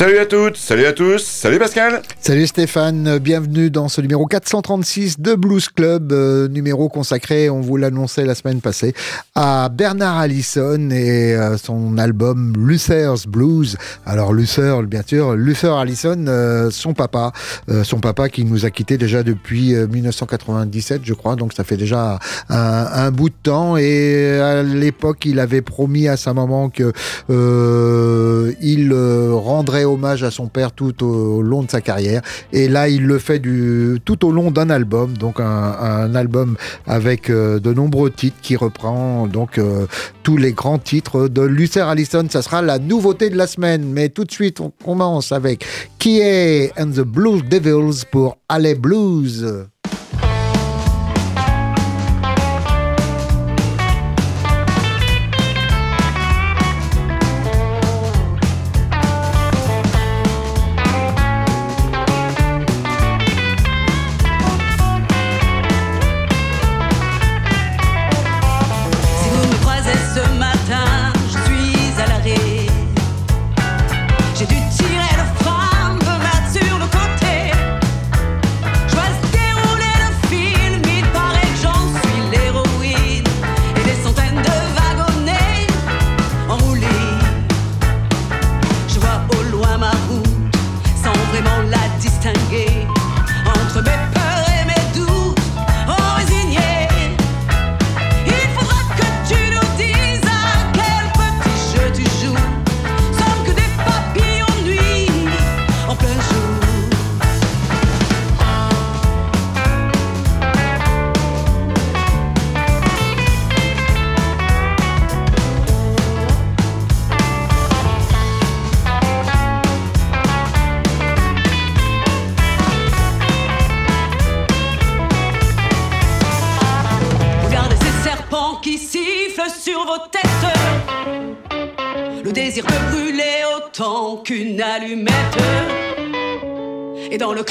Salut à toutes, salut à tous, salut Pascal. Salut Stéphane, bienvenue dans ce numéro 436 de Blues Club, euh, numéro consacré, on vous l'annonçait la semaine passée, à Bernard Allison et euh, son album Luther's Blues. Alors Luther, bien sûr, Luther Allison, euh, son papa, son papa qui nous a quittés déjà depuis 1997, je crois, donc ça fait déjà un, un, bout de temps. Et à l'époque, il avait promis à sa maman que il rendrait hommage à son père tout au long de sa carrière. Et là, il le fait du, tout au long d'un album, donc un, album avec euh, de nombreux titres qui reprend donc euh, tous les grands titres de Luther Allison. Ça sera la nouveauté de la semaine. Mais tout de suite, on commence avec est and the Blues Devils pour Alley Blues. et dans le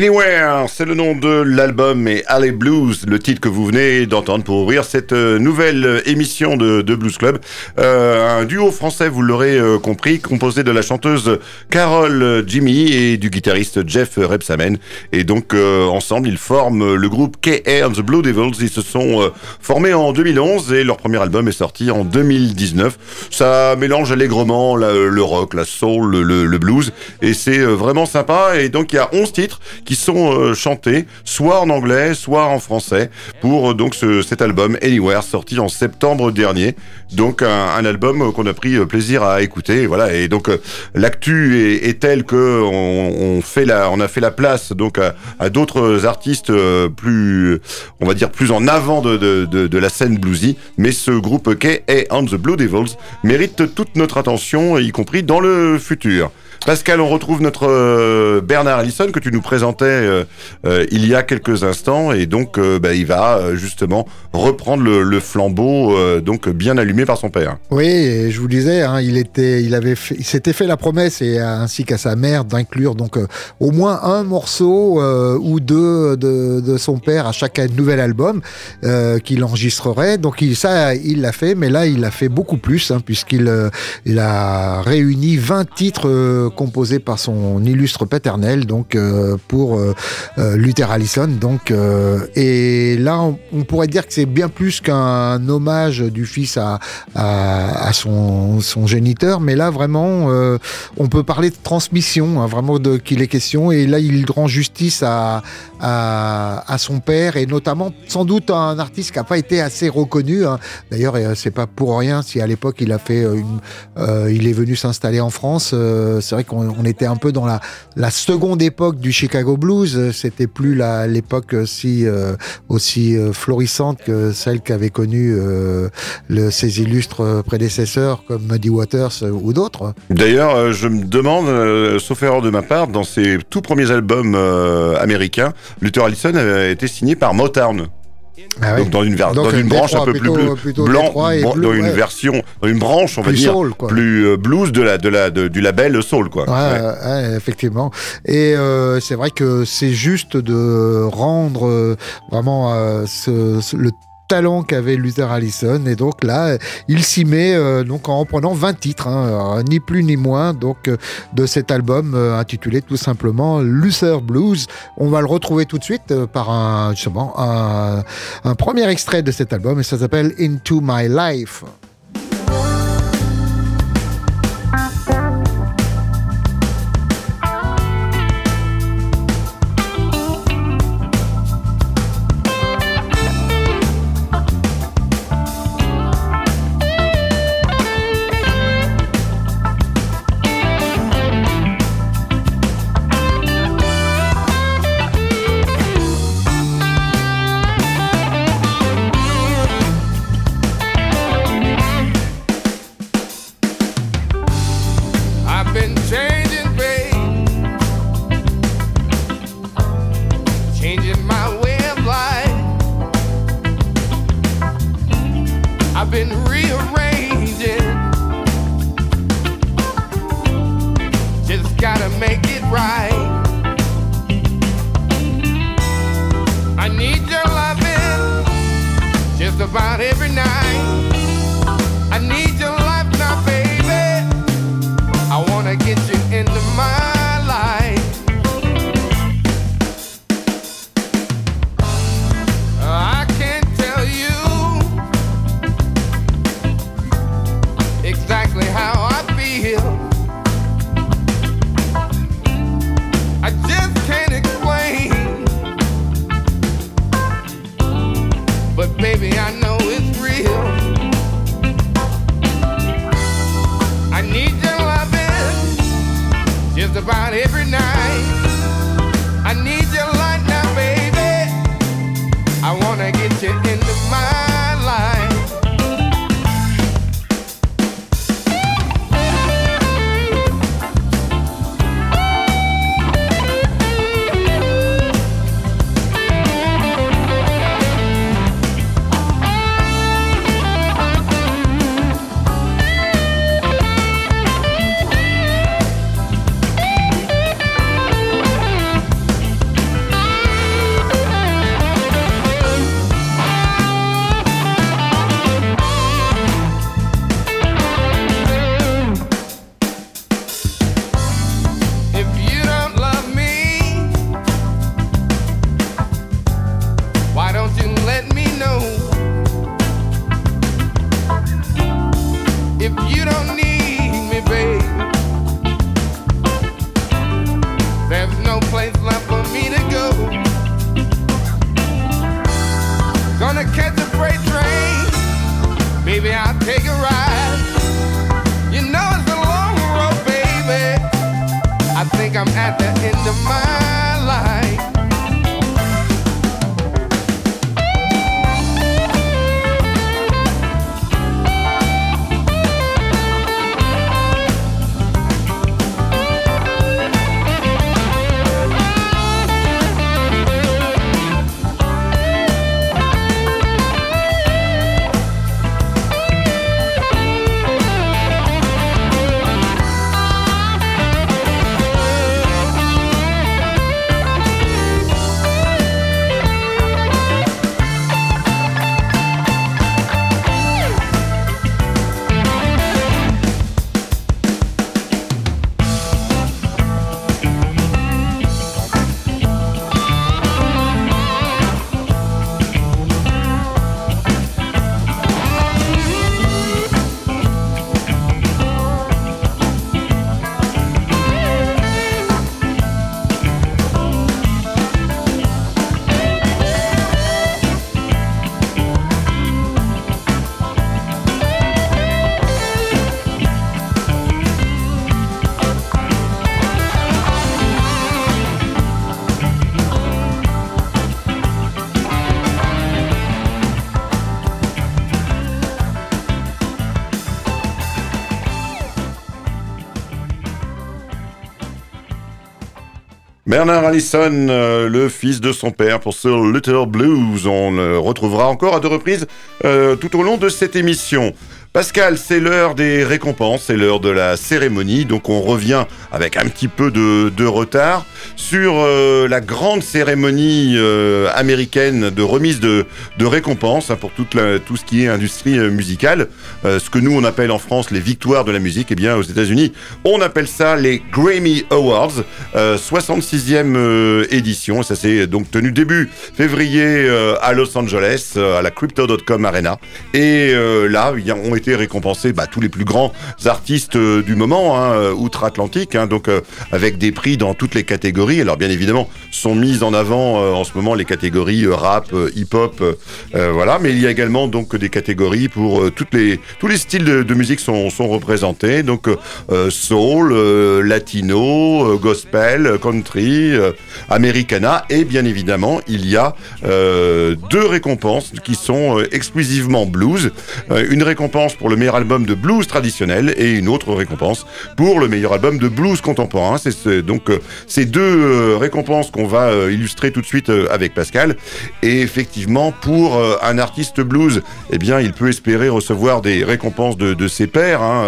Anywhere, c'est le nom de l'album et Alley Blues, le titre que vous venez d'entendre pour ouvrir cette euh, nouvelle émission de, Blues Club. Euh, un duo français, vous l'aurez euh, compris, composé de la chanteuse Carole Jimmy et du guitariste Jeff Repsamen. Et donc ensemble, ils forment le groupe K.A. and the Blue Devils. Ils se sont formés en 2011 et leur premier album est sorti en 2019. Ça mélange allègrement le rock, la soul, le, le blues et c'est vraiment sympa. Et donc il y a 11 titres qui sont euh, chantés soit en anglais, soit en français pour euh, donc ce, cet album Anywhere sorti en septembre dernier. Donc un, album qu'on a pris euh, plaisir à écouter. Voilà et donc l'actu est, est telle que on, on, fait la, on a fait la place donc à, à d'autres artistes plus, on va dire plus en avant de, de, de, de la scène bluesy. Mais ce groupe et On the Blue Devils mérite toute notre attention, y compris dans le futur. Pascal, on retrouve notre euh, Bernard Allison que tu nous présentais euh, euh, il y a quelques instants et donc bah, il va justement reprendre le, flambeau donc bien allumé par son père. Oui, je vous disais, hein, il était, il avait, s'était fait la promesse et ainsi qu'à sa mère d'inclure donc au moins un morceau ou deux de, son père à chaque nouvel album qu'il enregistrerait. Donc il, ça, il l'a fait, mais là il a fait beaucoup plus hein, puisqu'il il a réuni 20 titres composé par son illustre paternel, donc euh, pour euh, euh, Luther Allison. Donc, et là, on, pourrait dire que c'est bien plus qu'un hommage du fils à, à, son, son, géniteur, mais là, vraiment, on peut parler de transmission, hein, vraiment de qu'il est question. Et là, il rend justice à, à, son père et notamment, sans doute, un artiste qui n'a pas été assez reconnu. Hein. D'ailleurs, c'est pas pour rien si à l'époque il a fait il est venu s'installer en France. Qu'on était un peu dans la, seconde époque du Chicago Blues. C'était plus l'époque si, euh, aussi euh, florissante que celle qu'avaient connue euh, ses illustres prédécesseurs comme Muddy Waters ou d'autres. D'ailleurs, je me demande, sauf erreur de ma part, dans ses tout premiers albums américains, Luther Allison avait été signé par Motown. Ah Donc dans une, dans une branche un peu plus blanc, dans une version, dans une branche, on va dire, plus euh, blues de la, de la, du label soul, quoi. Ouais, effectivement. Et euh, c'est vrai que c'est juste de rendre euh, vraiment ce, le talent qu'avait Luther Allison. Et donc là, il s'y met euh, donc en reprenant 20 titres, hein, ni plus ni moins, donc euh, de cet album euh, intitulé tout simplement Luther Blues. On va le retrouver tout de suite par un, justement, un premier extrait de cet album et ça s'appelle Into My Life. Bernard Allison, euh, le fils de son père pour ce Little Blues. On le retrouvera encore à deux reprises euh, tout au long de cette émission. Pascal, c'est l'heure des récompenses, c'est l'heure de la cérémonie, donc on revient avec un petit peu de, retard sur euh, la grande cérémonie euh, américaine de remise de, récompenses hein, pour tout ce qui est industrie euh, musicale, ce que nous on appelle en France les victoires de la musique, et eh bien aux États-Unis on appelle ça les Grammy Awards, 66e édition, ça s'est donc tenu début février à Los Angeles, à la Crypto.com Arena, et là on été récompensés bah, tous les plus grands artistes euh, du moment, hein, euh, outre-Atlantique, hein, donc euh, avec des prix dans toutes les catégories. Alors bien évidemment, sont mises en avant en ce moment les catégories rap, hip-hop, voilà, mais il y a également donc des catégories pour toutes les tous les styles de, musique sont, sont représentés, donc soul, latino, gospel, country, americana, et bien évidemment il y a deux récompenses qui sont exclusivement blues, une récompense pour le meilleur album de blues traditionnel et une autre récompense pour le meilleur album de blues contemporain. C'est donc euh, ces deux euh, récompenses qu'on va euh, illustrer tout de suite avec Pascal. Et effectivement, pour un artiste blues, eh bien, il peut espérer recevoir des récompenses de, ses pairs. Hein.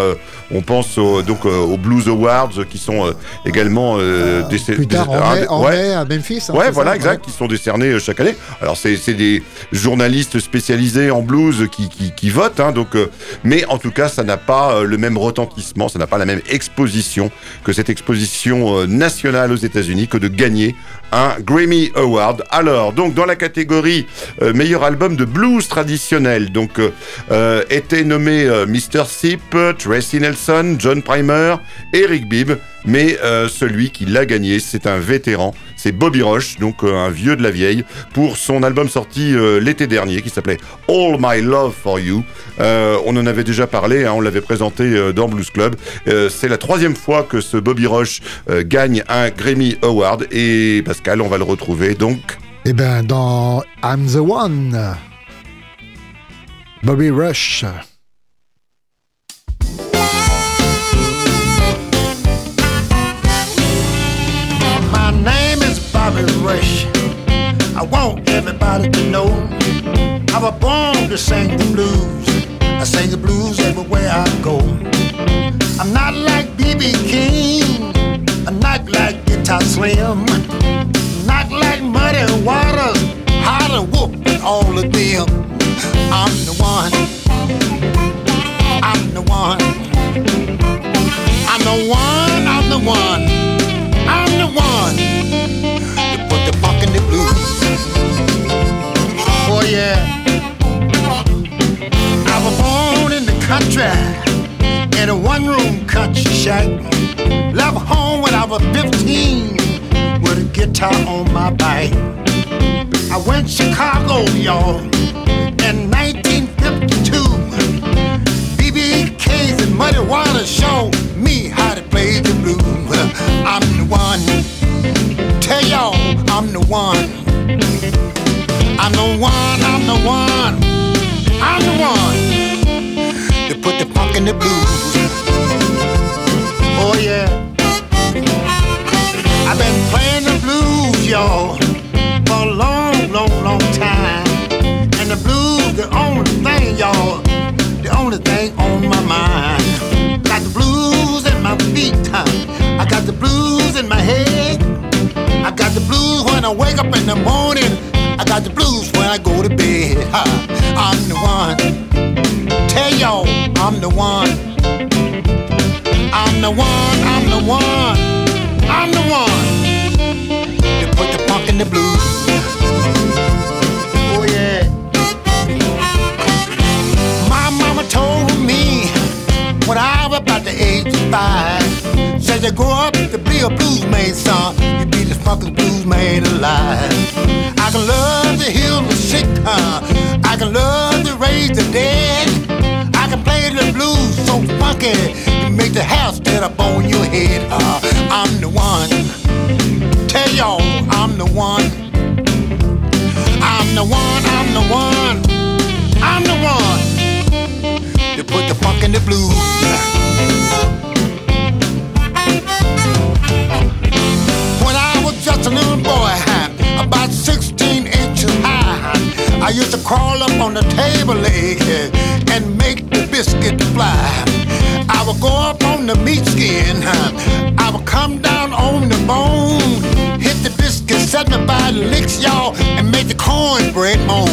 On pense donc aux Blues Awards qui sont également décernés. Plus tard, en, mai, à Memphis. Hein, ouais, voilà, exact, qui sont décernés chaque année. Alors, c'est des journalistes spécialisés en blues qui, qui, votent. Hein, donc, mais en tout cas, ça n'a pas euh, le même retentissement, ça n'a pas la même exposition que cette exposition euh, nationale aux États-Unis que de gagner un Grammy Award. Alors, donc dans la catégorie euh, meilleur album de blues traditionnel, donc étaient nommés Mr. Sip, Tracy Nelson, John Primer, Eric Bibb, mais celui qui l'a gagné, c'est un vétéran, c'est Bobby Roche, donc euh, un vieux de la vieille, pour son album sorti euh, l'été dernier qui s'appelait All My Love for You. Euh, on en avait déjà parlé, hein, on l'avait présenté dans Blues Club. c'est la troisième fois que ce Bobby Roche gagne un Grammy Award et Pascal, on va le retrouver donc. Eh bien, dans I'm the One, Bobby Rush. Rush. I want everybody to know I was born to sing the blues. I sing the blues everywhere I go. I'm not like B.B. King, I'm not like Guitar Slim, not like Muddy Waters, Hot and Whoop, and all of them. I'm the one. Shack. Left home when I was 15 with a guitar on my back. I went to Chicago, y'all, in 1952. BB K's and Muddy Waters showed me how to play the blues. I'm the one tell y'all I'm the one. I'm the one, I'm the one, I'm the one to put the funk in the blues. Oh yeah. I've been playing the blues, y'all, for a long, long, long time. And the blues, the only thing, y'all, the only thing on my mind. Got the blues in my feet, huh? I got the blues in my head. I got the blues when I wake up in the morning. I got the blues when I go to bed. I'm the one. Tell y'all, I'm the one. I'm the one, I'm the one. I'm the one. To put the funk in the blues. Oh yeah. My mama told me when I was about the age of five. Said you grow up to be a blues man, son. You be the funkest blues man alive. I can love to heal the sick, huh? I can love to raise the dead. I can play the blues so funky, make the house get up on your head. Uh, I'm the one. Tell y'all, I'm the one. I'm the one, I'm the one. I'm the one to put the funk in the blues. When I was just a little boy, about 16 inches high, I used to crawl up on the table leg and make the biscuit fly. I will go up on the meat skin. I will come down on the bone. Hit the biscuit, set me by the licks, y'all, and make the cornbread moan.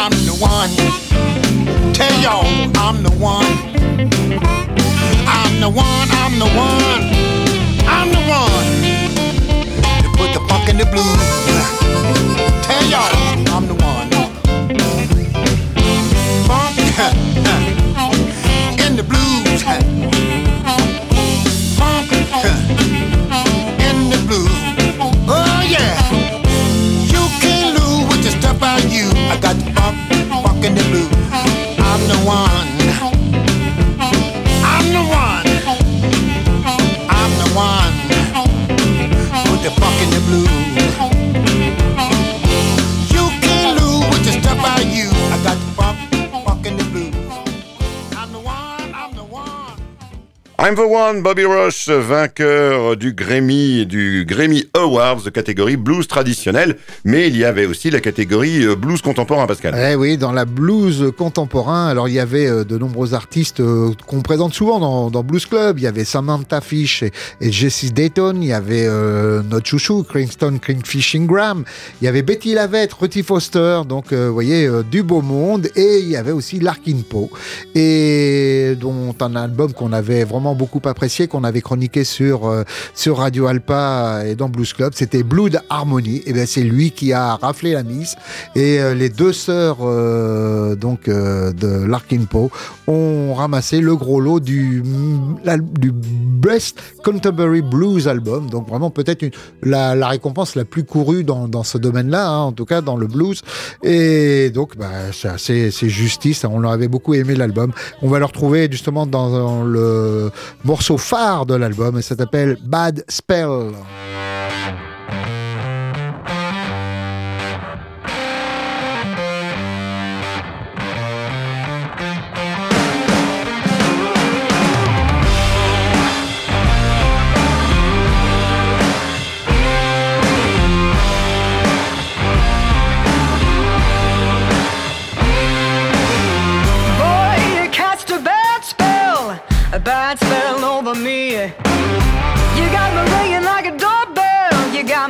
I'm the one. Tell y'all, I'm the one. I'm the one, I'm the one. I'm the one. To put the funk in the blues. Blues. Funk I'm the one, Bobby Rush, vainqueur du Grammy, du Grammy Awards catégorie blues traditionnel, mais il y avait aussi la catégorie euh, blues contemporain, Pascal. Eh oui, dans la blues contemporain, alors il y avait euh, de nombreux artistes euh, qu'on présente souvent dans, dans Blues Club. Il y avait Samantha Fish et, et Jessie Dayton. Il y avait euh, notre chouchou, Kingston Kingfish Ingram. Il y avait Betty Lavette, Ruthie Foster. Donc, vous voyez, du beau monde. Et il y avait aussi Larkin Poe, et dont un album qu'on avait vraiment beaucoup apprécié, qu'on avait chroniqué sur, euh, sur Radio Alpa et dans Blues Club. C'était Blood Harmony. Et bien, c'est lui qui a raflé la mise. Et euh, les deux sœurs euh, donc euh, de Larkin Poe ont ramassé le gros lot du, du Best Canterbury Blues Album. Donc vraiment peut-être la, la récompense la plus courue dans, dans ce domaine-là, hein, en tout cas dans le blues. Et donc bah, c'est justice. On leur avait beaucoup aimé l'album. On va le retrouver justement dans le morceau phare de l'album et ça s'appelle Bad Spell.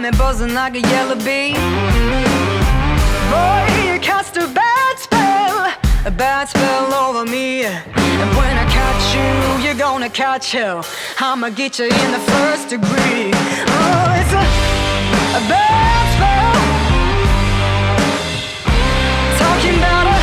Me buzzing like a yellow bee. Boy, you cast a bad spell, a bad spell over me. And when I catch you, you're gonna catch hell. I'ma get you in the first degree. Oh, it's a, a bad spell. Talking about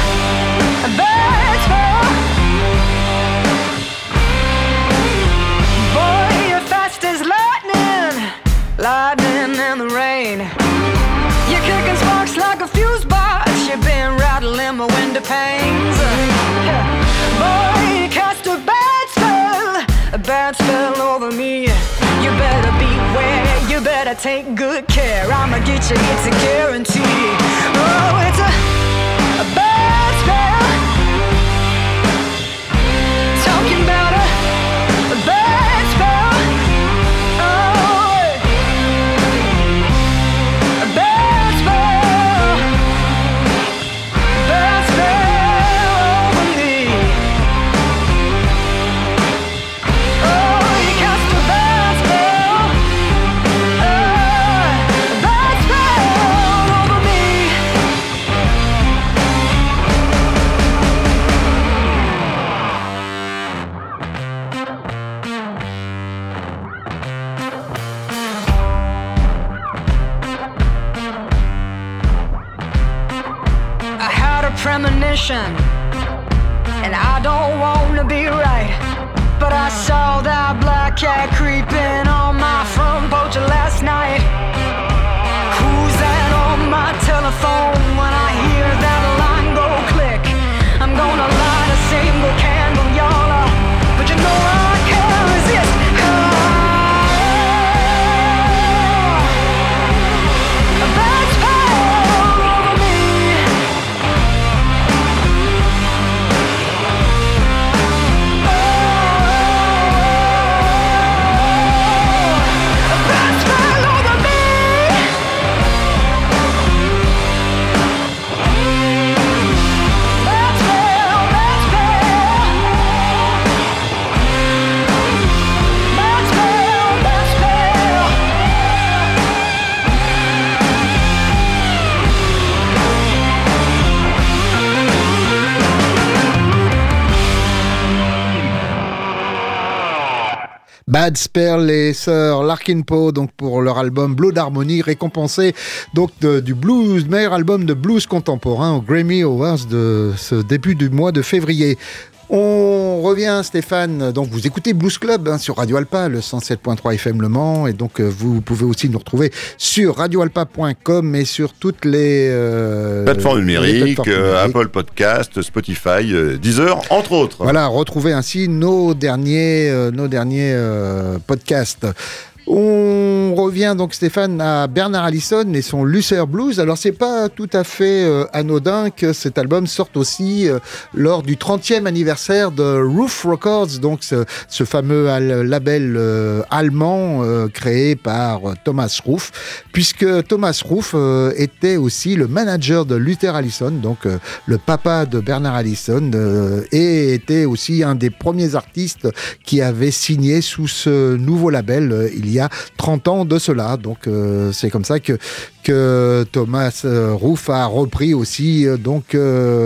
better take good care. I'ma get you, it's a guarantee. Oh, it's a a bad spell. Premonition, and I don't wanna be right. But I saw that black cat creeping Bad Spell, les sœurs Larkin Poe, donc pour leur album Blood Harmony, récompensé donc du blues, meilleur album de blues contemporain au Grammy Awards de ce début du mois de février. On revient, Stéphane. Donc, vous écoutez Blues Club hein, sur Radio Alpa, le 107.3 FM Le Mans. Et donc, euh, vous pouvez aussi nous retrouver sur radioalpa.com et sur toutes les euh, plateformes numériques, euh, Apple Podcast, Spotify, Deezer, entre autres. Voilà, retrouvez ainsi nos derniers, nos derniers podcasts. On revient donc Stéphane à Bernard Allison et son Lucer Blues. Alors c'est pas tout à fait euh, anodin que cet album sorte aussi euh, lors du 30e anniversaire de Roof Records, donc ce, fameux label euh, allemand créé par Thomas Roof, puisque Thomas Roof était aussi le manager de Luther Allison, donc le papa de Bernard Allison, et était aussi un des premiers artistes qui avait signé sous ce nouveau label y a 30 ans de cela. Donc euh, c'est comme ça que, que Thomas euh, Ruff a repris aussi euh, donc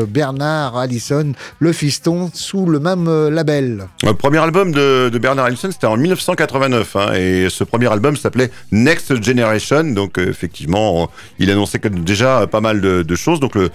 Bernard Allison, le fiston, sous le même label. Le premier album de, Bernard Allison, c'était en 1989, hein, et ce premier album s'appelait Next Generation. Donc effectivement, il annonçait déjà pas mal de, choses. Donc le,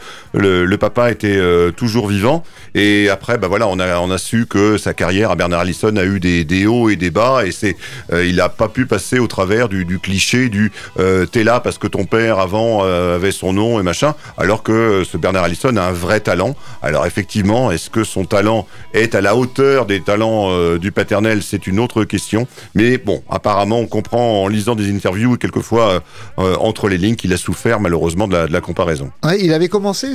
le, papa était toujours vivant, et après, bah voilà, on a, on a su que sa carrière à Bernard Allison a eu des, des hauts et des bas, et il n'a pas pu passer au travers du, cliché du euh, t'es là parce que ton père avant euh, avait son nom et machin, alors que euh, ce Bernard Allison a un vrai talent. Alors effectivement, est-ce que son talent est à la hauteur des talents du paternel? C'est une autre question. Mais bon, apparemment, on comprend en lisant des interviews et quelquefois entre les lignes qu'il a souffert malheureusement de la, comparaison. il avait commencé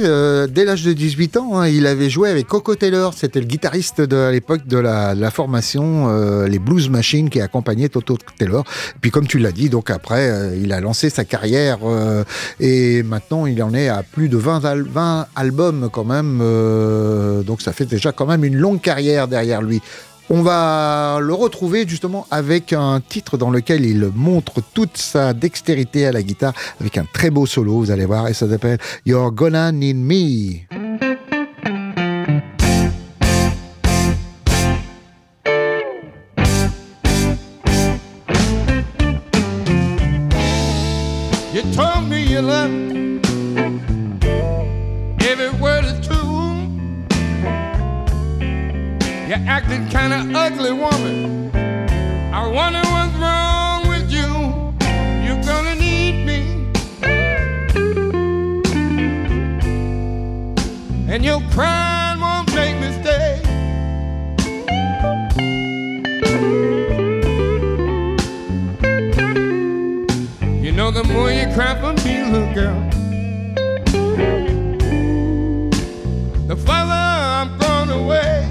dès l'âge de 18 ans. Hein. il avait joué avec Coco Taylor. C'était le guitariste de, à l'époque de la, formation, les Blues Machines qui accompagnaient Toto Taylor. Puis comme tu l'as dit, donc après, euh, il a lancé sa carrière euh, et maintenant il en est à plus de 20, 20 albums quand même. Euh, donc ça fait déjà quand même une longue carrière derrière lui. On va le retrouver justement avec un titre dans lequel il montre toute sa dextérité à la guitare avec un très beau solo, vous allez voir, et ça s'appelle You're Gonna Need Me. Love Every word is true. You're acting kind of ugly, woman. I wonder what's wrong with you. You're gonna need me. And your crying the more you cry for me, little girl, the farther I'm thrown away.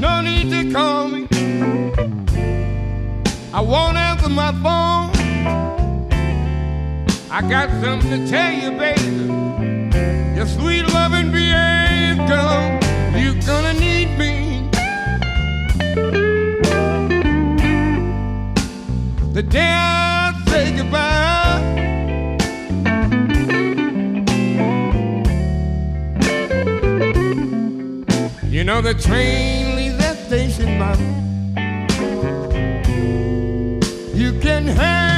No need to call me. I won't answer my phone. I got something to tell you, baby. Your sweet loving behave, The day I say goodbye. You know the train leaves that station, mama. You can hang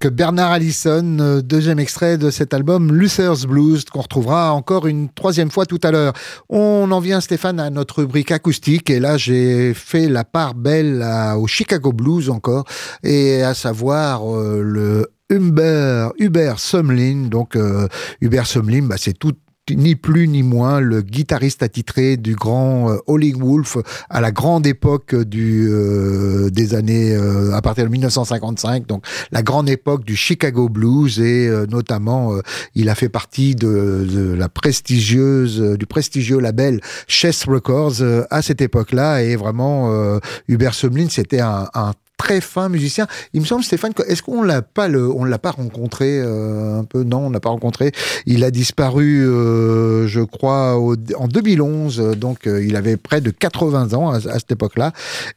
donc Bernard Allison, euh, deuxième extrait de cet album Luther's Blues, qu'on retrouvera encore une troisième fois tout à l'heure. On en vient, Stéphane, à notre rubrique acoustique, et là j'ai fait la part belle au Chicago Blues encore, et à savoir euh, le Hubert, Hubert Sumlin. Donc euh, Hubert Sumlin, bah, c'est tout ni plus ni moins le guitariste attitré du grand euh, Howling Wolf à la grande époque du euh, des années euh, à partir de 1955 donc la grande époque du Chicago Blues et euh, notamment euh, il a fait partie de, de la prestigieuse du prestigieux label Chess Records euh, à cette époque-là. Et vraiment Hubert Sumlin c'était un, un très fin musicien. Il me semble, Stéphane, est-ce qu'on l'a pas le, on l'a pas rencontré euh, un peu? Non, on l'a pas rencontré. Il a disparu, euh, je crois, en 2011. euh, Donc, euh, il avait près de 80 ans à, cette époque-là.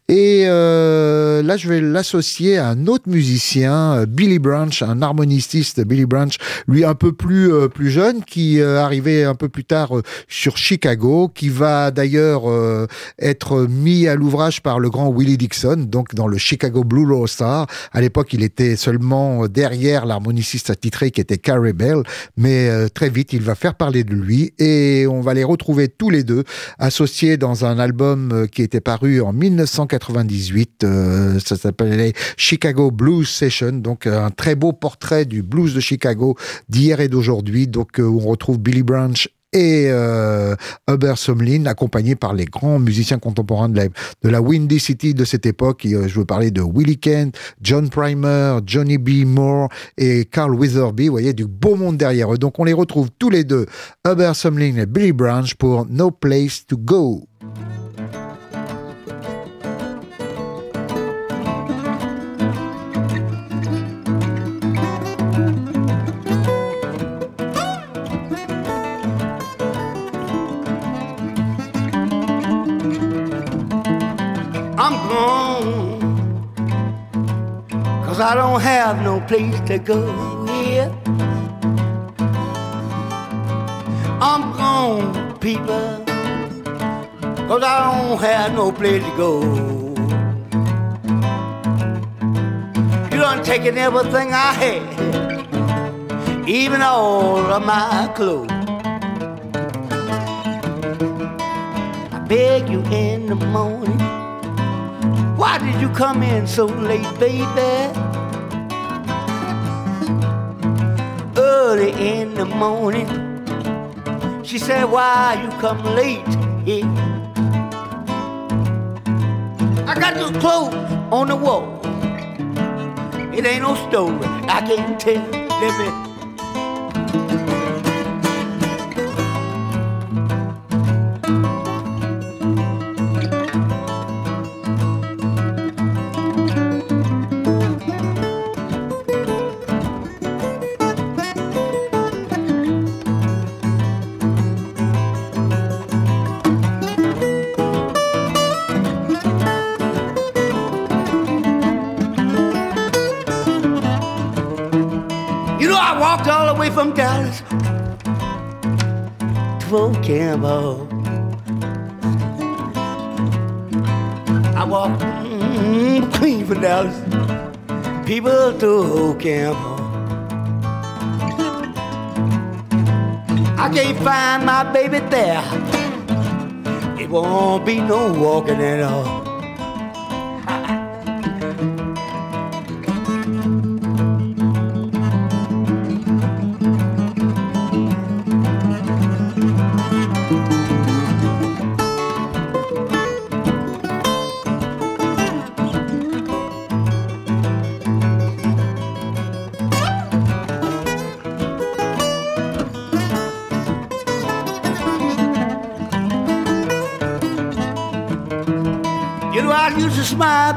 Et euh, là, je vais l'associer à un autre musicien, euh, Billy Branch, un harmoniciste, Billy Branch, lui un peu plus plus jeune, qui arrivait un peu plus tard sur Chicago, qui va d'ailleurs être mis à l'ouvrage par le grand Willie Dixon, donc dans le Chicago Blue Roll Star. À l'époque, il était seulement derrière l'harmoniciste attitré qui était Carey Bell, mais euh, très vite, il va faire parler de lui et on va les retrouver tous les deux associés dans un album euh, qui était paru en 1998. euh, ça s'appelait Chicago Blues Session, donc un très beau portrait du blues de Chicago d'hier et d'aujourd'hui. Donc, on retrouve Billy Branch et euh, Hubert Sumlin, accompagné par les grands musiciens contemporains de la, Windy City de cette époque. Et, euh, je veux parler de Willie Kent, John Primer, Johnny B. Moore et Carl Witherby. Vous voyez, du beau monde derrière eux. Donc on les retrouve tous les deux, Hubert Sumlin et Billy Branch, pour No Place to Go. I don't have no place to go here. I'm gone, people. Cause I don't have no place to go. You done taken everything I had, even all of my clothes. I beg you in the morning. Why did you come in so late, baby? Early in the morning, she said, Why you come late here? I got your clothes on the wall. It ain't no story, I can't tell. Let me. All the way from Dallas to Old Campbell. I walked mm, Queen from Dallas. People to camp. I can't find my baby there. It won't be no walking at all.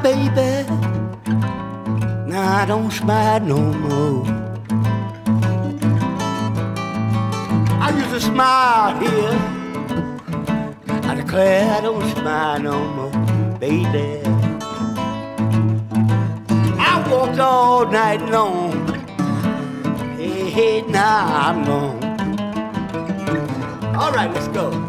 Baby. Now I don't smile no more. I used to smile here. I declare I don't smile no more, baby. I walked all night long. Hey, hey, now I'm gone. All right, let's go.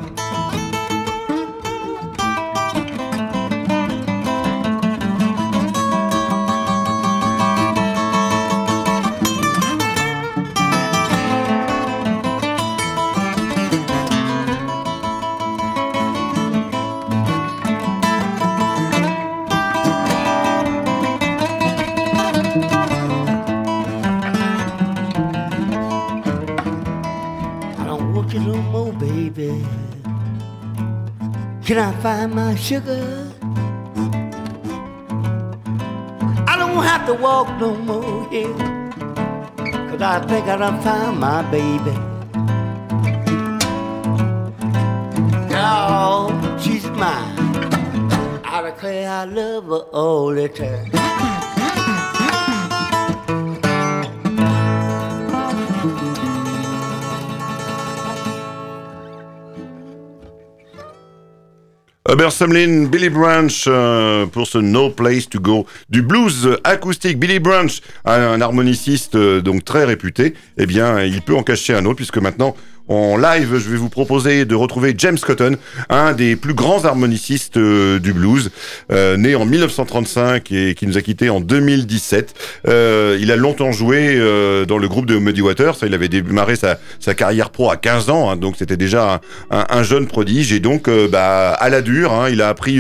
Can I find my sugar? I don't have to walk no more here. Cause I think I done found my baby. Oh, she's mine. I declare I love her all the time. Sumlin, Billy Branch euh, pour ce No Place to Go du blues acoustique. Billy Branch, un, un harmoniciste euh, donc très réputé, eh bien il peut en cacher un autre puisque maintenant en live je vais vous proposer de retrouver James Cotton, un des plus grands harmonicistes euh, du blues, euh, né en 1935 et qui nous a quitté en 2017. Euh, il a longtemps joué dans le groupe de Muddy Waters, il avait démarré sa, carrière pro à 15 ans, hein, donc c'était déjà un, un- un jeune prodige et donc bah, à la dure, hein, il a appris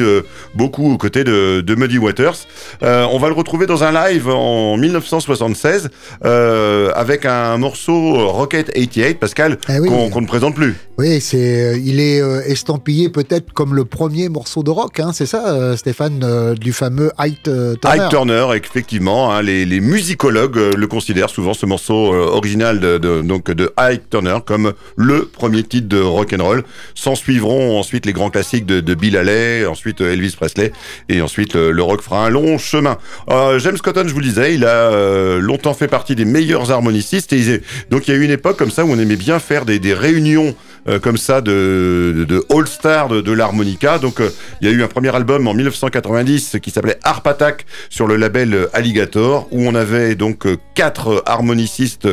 beaucoup aux côtés de, Muddy Waters. On va le retrouver dans un live en 1976 euh, avec un morceau Rocket 88, Pascal, Eh. Qu'on ne présente plus. Oui, c'est, euh, il est euh, estampillé peut-être comme le premier morceau de rock, hein, c'est ça, euh, Stéphane, du fameux euh, Turner. Ike Turner, effectivement, hein, les, les musicologues le considèrent souvent ce morceau original de, de- donc de Ike Turner comme le premier titre de rock and roll. S'en suivront ensuite les grands classiques de, de Bill Haley, ensuite Elvis Presley, et ensuite le rock fera un long chemin. James Cotton, je vous le disais, il a longtemps fait partie des meilleurs harmonicistes, et il- donc il y a eu une époque comme ça où on aimait bien faire des, des réunions euh, comme ça de, de, de all-star de, de l'harmonica. Donc euh, il y a eu un premier album en 1990 qui s'appelait Harp Attack sur le label Alligator où on avait donc euh, quatre harmonicistes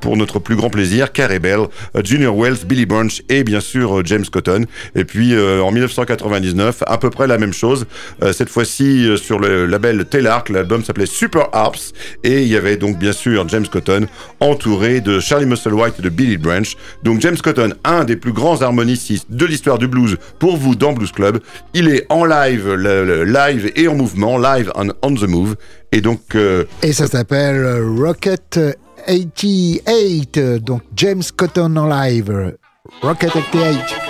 pour notre plus grand plaisir, Carey Bell, Junior Wells, Billy Bunch et bien sûr James Cotton. Et puis en 1999, à peu près la même chose, cette fois-ci sur le label Telarc, l'album s'appelait Super Harps et il y avait donc bien sûr James Cotton entouré de Charlie Musselwhite et de Billy Branch. Donc James Cotton, un des plus grands harmonicistes de l'histoire du blues pour vous dans Blues Club. Il est en live, live et en mouvement, live on, the move. Et donc euh, Et ça s'appelle Rocket 88, euh, donc James Cotton en live. Rocket 88.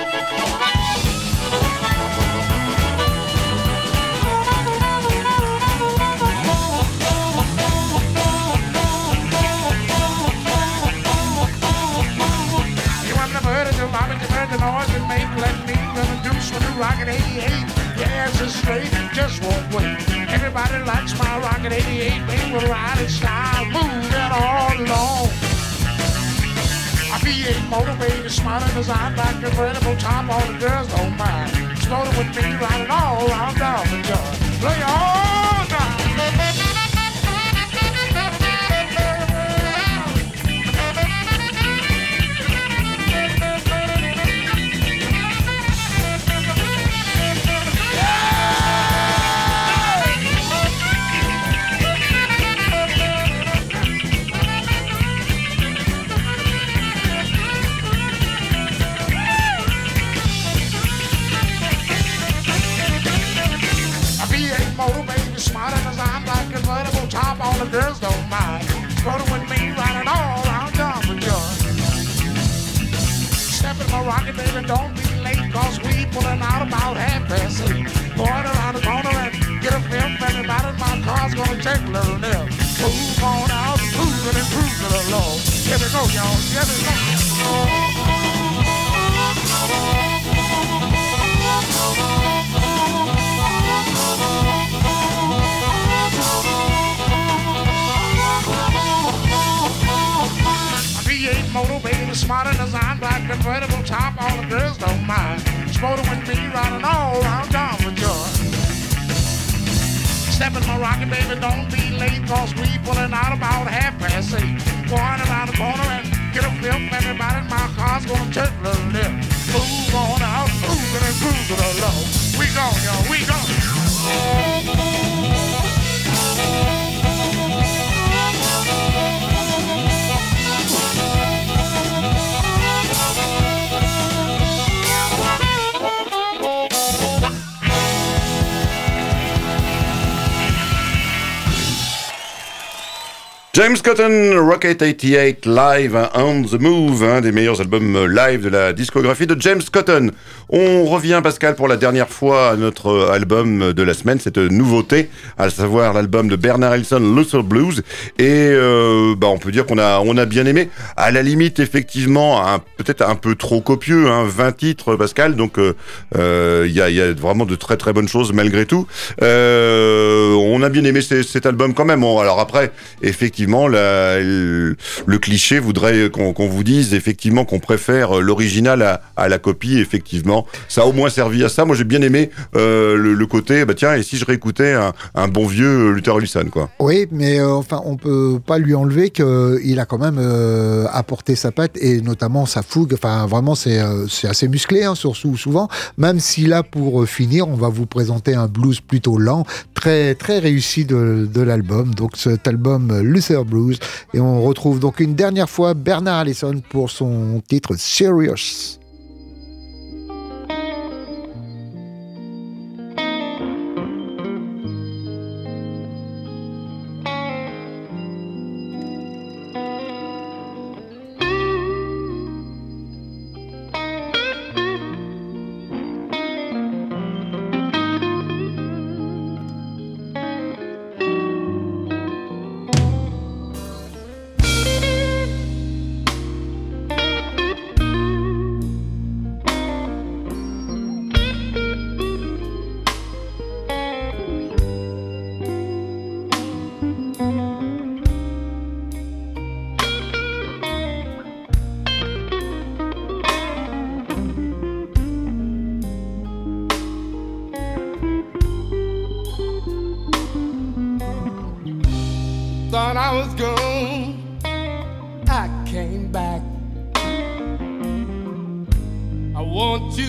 Everybody likes my rocket 88. Baby, will ride in style, move it all along. I V8 motivated, smart and designed a convertible top. All the girls don't mind. Exploding with me, riding all around down the joint. Play all a little nip. Move on out, moving and cruising along. Here we go, y'all, here we go. A V8 motor, baby, smarter design, black convertible top, all the girls don't mind. Spotter with me, riding all around town with joy. Step in my rocket, baby, don't be late, cause we pulling out about half past eight. Going around the corner and get a flip, everybody in my car's gonna take the lip. Move on out, moving and cruising along. We go, y'all, we go. James Cotton, Rocket 88 Live, hein, On the Move, un des meilleurs albums euh, live de la discographie de James Cotton. On revient, Pascal, pour la dernière fois à notre album de la semaine, cette nouveauté, à savoir l'album de Bernard Wilson, Luther Blues. Et euh, bah, on peut dire qu'on a, on a bien aimé. À la limite, effectivement, peut-être un peu trop copieux, hein, 20 titres, Pascal. Donc, il euh, il y, a, vraiment de très très bonnes choses malgré tout. Euh, on a bien aimé cet album quand même. Alors après, effectivement, le, cliché voudrait qu'on qu'on vous dise effectivement qu'on préfère l'original à, à la copie. Effectivement, ça a au moins servi à ça. Moi, j'ai bien aimé euh, le, côté. Bah tiens, et si je réécoutais un, bon vieux Luther Allison, quoi. Oui, mais euh, enfin, on peut pas lui enlever qu'il a quand même euh, apporté sa patte et notamment sa fougue. Enfin, vraiment, c'est euh, assez musclé, hein, surtout souvent. Même si là, pour euh, finir, on va vous présenter un blues plutôt lent, très très réussi de, de l'album. Donc cet album euh, Luther Blues, et on retrouve donc une dernière fois Bernard Allison pour son titre Serious.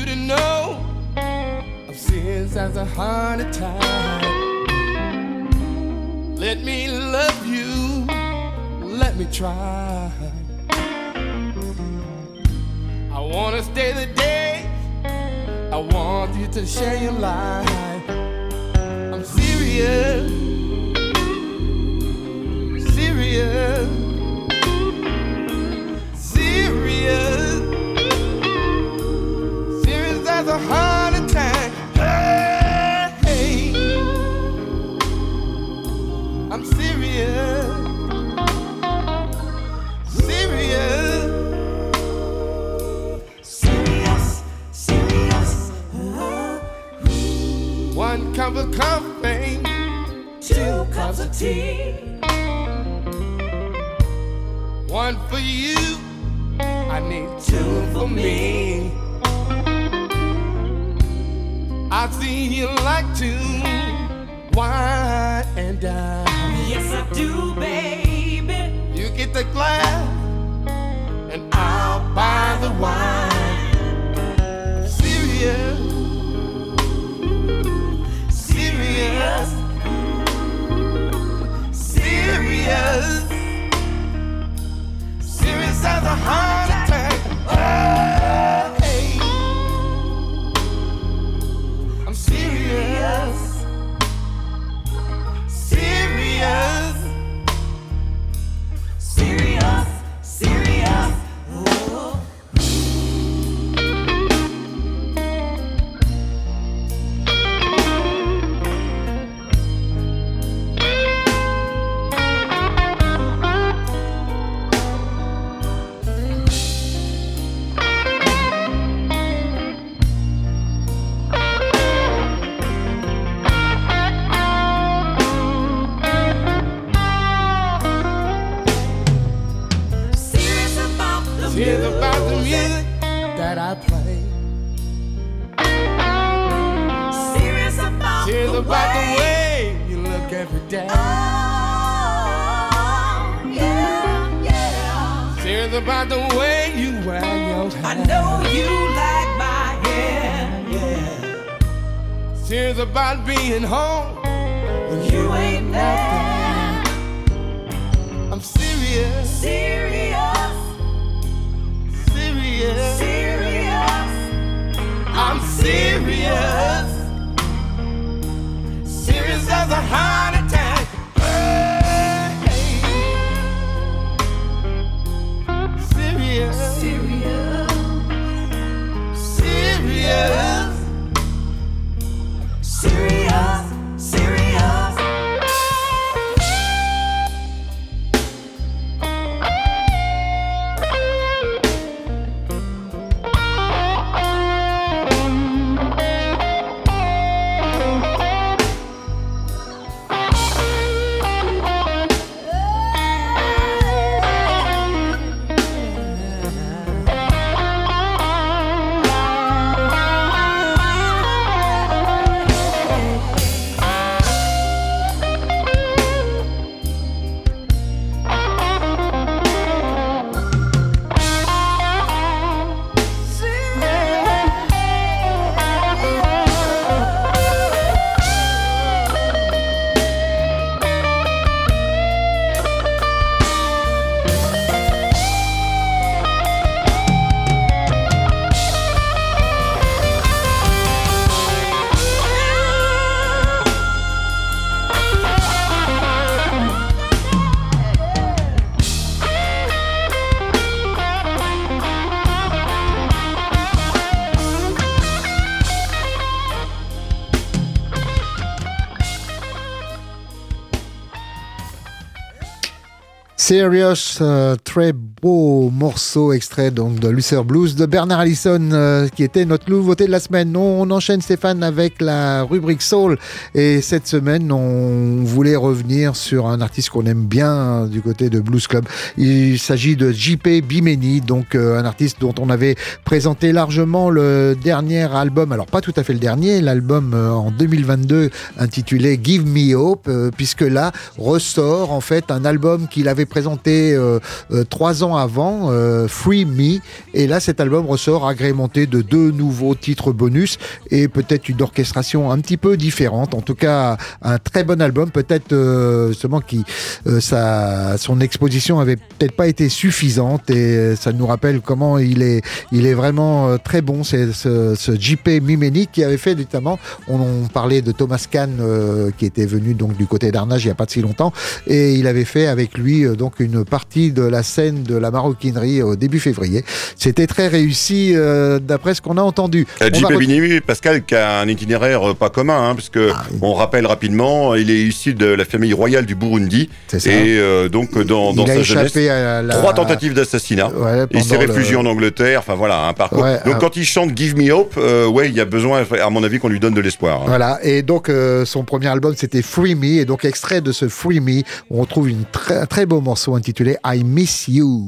You to know of sins as a heart attack. Let me love you, let me try. I wanna stay the day, I want you to share your life. I'm serious serious, serious, heart attack. Hey, I'm serious, serious, serious, serious. One cup of coffee, two cups of tea. One for you, I need two for me. I see you like to wine and dine. Yes, I do, baby. You get the glass, and I'll buy the wine. Serious, euh, très beau morceau extrait donc de Lucer Blues de Bernard Allison euh, qui était notre nouveauté de la semaine. On, enchaîne Stéphane avec la rubrique Soul et cette semaine on voulait revenir sur un artiste qu'on aime bien hein, du côté de Blues Club. Il s'agit de JP Bimeni, donc euh, un artiste dont on avait présenté largement le dernier album, alors pas tout à fait le dernier, l'album en 2022 intitulé Give Me Hope, puisque là ressort en fait un album qu'il avait présenté euh, euh, trois ans avant, euh, Free Me, et là cet album ressort agrémenté de deux nouveaux titres bonus et peut-être une orchestration un petit peu différente. En tout cas, un très bon album, peut-être justement qui sa, son exposition avait peut-être pas été suffisante et ça nous rappelle comment il est, il est vraiment très bon. C'est ce, JP Mimeni qui avait fait notamment, on, on parlait de Thomas Kahn qui était venu donc du côté d'Arnage il n'y a pas de si longtemps et il avait fait avec lui donc une partie de la scène de la maroquinerie au début février. C'était très réussi euh, d'après ce qu'on a entendu. Euh, On va JP Binimi, Pascal, qui a un itinéraire euh, pas commun, hein, puisque Ah, oui. on rappelle rapidement, il est issu de la famille royale du Burundi, C'est ça. et euh, donc dans, dans il a sa jeunesse, la... trois tentatives d'assassinat. Ouais, Il s'est le- réfugié en Angleterre, enfin voilà, un parcours. Ouais, donc quand il chante Give Me Hope, euh, ouais, il y a besoin, à mon avis, qu'on lui donne de l'espoir. hein. Voilà, et donc euh, son premier album c'était Free Me, et donc extrait de ce Free Me, on retrouve une très, un très beau morceau intitulé I Miss You.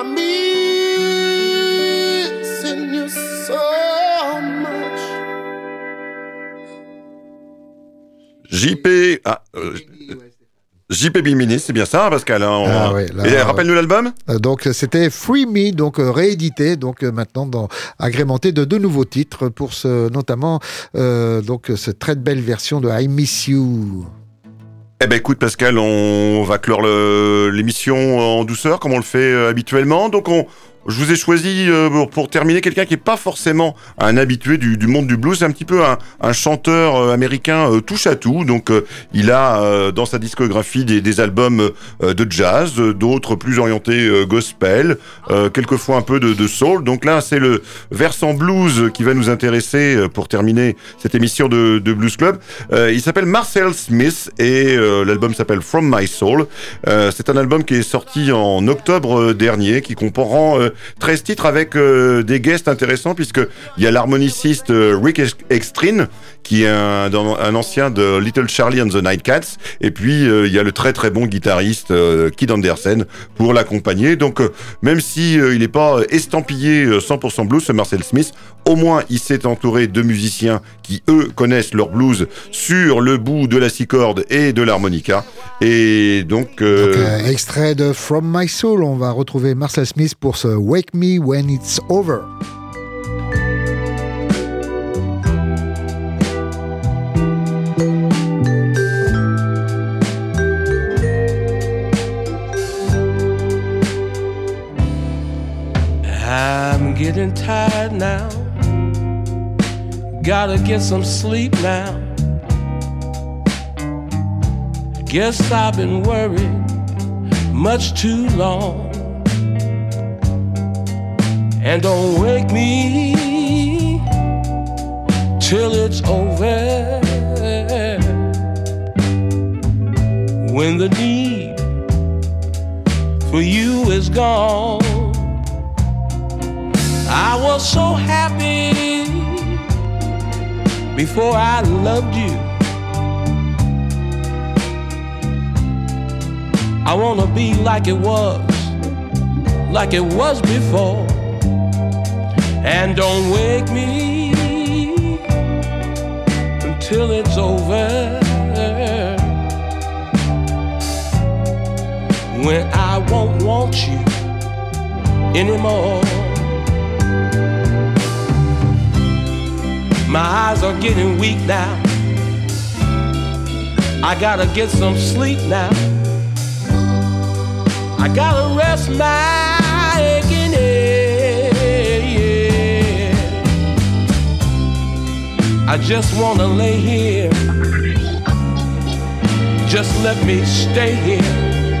I'm missing you so much. JP. Ah, euh, JP Bimini, c'est bien ça, Pascal. hein, on- Ah ouais, là, Et euh, rappelle-nous l'album Euh, Donc c'était Free Me, donc euh, réédité, donc euh, maintenant dans, agrémenté de deux nouveaux titres pour ce, notamment euh, donc cette très belle version de I Miss You. Eh ben écoute Pascal, on va clore l'émission en douceur comme on le fait euh, habituellement. Donc on, je vous ai choisi euh, pour, terminer quelqu'un qui est pas forcément un habitué du, monde du blues, c'est un petit peu un, chanteur euh, américain euh, touche à tout. Donc il a dans sa discographie des, albums de jazz, d'autres plus orientés gospel, quelquefois un peu de, soul. Donc là c'est le versant blues qui va nous intéresser pour terminer cette émission de, de Blues Club. Il s'appelle Marcel Smith et l'album s'appelle From My Soul. C'est un album qui est sorti en octobre dernier, qui comprend 13 titres avec euh, des guests intéressants, puisque il y a l'harmoniciste euh, Rick Ex- Extrine, qui est un, ancien de Little Charlie and the Nightcats, et puis euh, il y a le très très bon guitariste Kid Andersen pour l'accompagner. Donc même si il n'est pas estampillé euh, 100% blues, ce Marcel Smith, au moins il s'est entouré de musiciens qui eux connaissent leur blues sur le bout de la six et de l'harmonica. Et donc, Donc, euh, extrait de From My Soul, on va retrouver Marcel Smith pour ce Wake Me When It's Over. I'm getting tired now. Gotta get some sleep now. Guess I've been worried much too long. And don't wake me till it's over. When the need for you is gone. I was so happy before I loved you. I wanna be like it was, like it was before. And don't wake me until it's over. When I won't want you anymore. My eyes are getting weak now. I gotta get some sleep now. I gotta rest my I just wanna lay here. Just let me stay here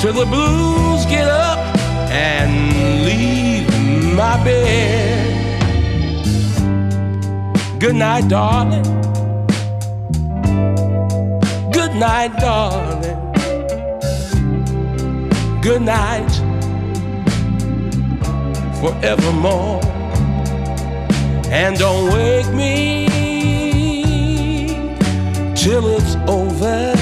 till the blues get up and leave my bed. Good night, darling. Good night, darling. Good night, forevermore. And don't wake me till it's over.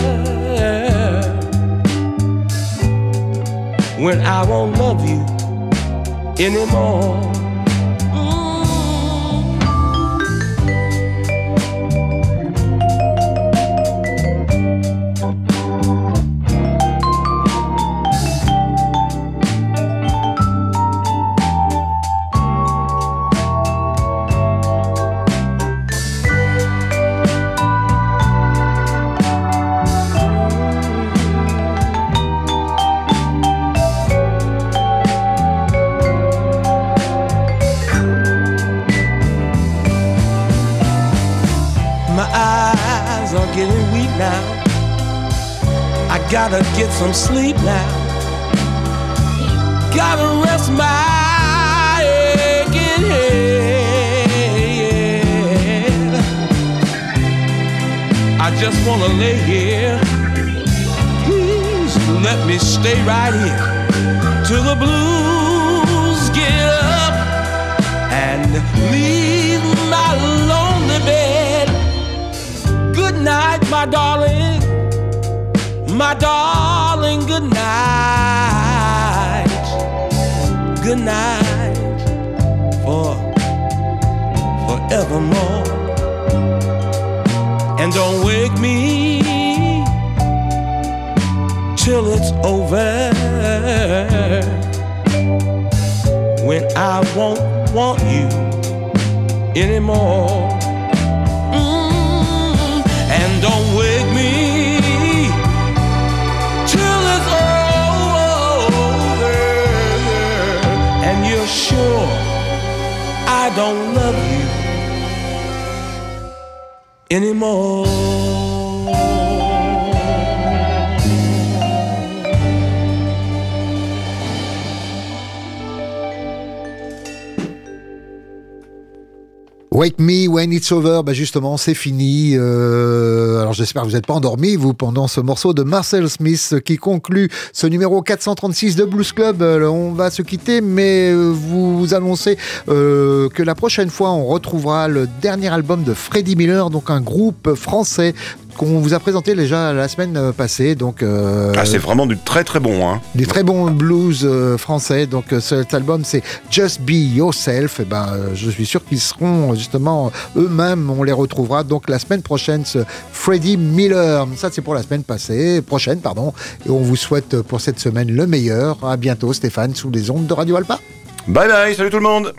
When I won't love you anymore. Gotta get some sleep now. Gotta rest my aching head. I just wanna lay here. Please let me stay right here till the blues get up and leave my lonely bed. Good night, my darling. My darling, good night. Good night for forevermore. And don't wake me till it's over. When I won't want you anymore. I don't love you anymore. Wake Me When It's Over, bah justement, c'est fini. Euh, alors j'espère que vous n'êtes pas endormis, vous, pendant ce morceau de Marcel Smith qui conclut ce numéro 436 de Blues Club. On va se quitter, mais euh, vous annoncez euh, que la prochaine fois, on retrouvera le dernier album de Freddie Miller, donc un groupe français qu'on vous a présenté déjà la semaine passée. Donc, euh, Ah, c'est vraiment du très très bon. Hein. du très bon blues euh, français. Donc euh, cet album c'est Just Be Yourself. Et ben, euh, je suis sûr qu'ils seront justement eux-mêmes. On les retrouvera donc la semaine prochaine. Ce Freddie Miller. Ça c'est pour la semaine passée, prochaine pardon. Et on vous souhaite pour cette semaine le meilleur. À bientôt Stéphane sous les ondes de Radio Alpa. Bye bye, salut tout le monde